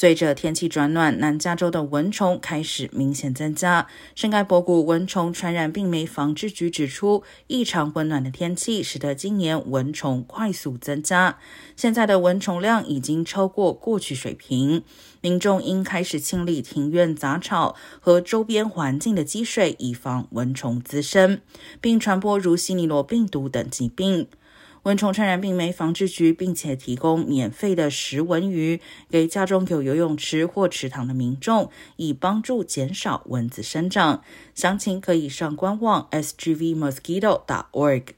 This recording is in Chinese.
随着天气转暖，南加州的蚊虫开始明显增加。圣盖博谷蚊虫传染病媒防治局指出，异常温暖的天气使得今年蚊虫快速增加。现在的蚊虫量已经超过过去水平，民众应开始清理庭院杂草和周边环境的积水，以防蚊虫滋生，并传播如西尼罗病毒等疾病。蚊虫传染病没防治局并且提供免费的食蚊鱼给家中有游泳池或池塘的民众，以帮助减少蚊子生长。详情可以上官网 sgvmosquito.org。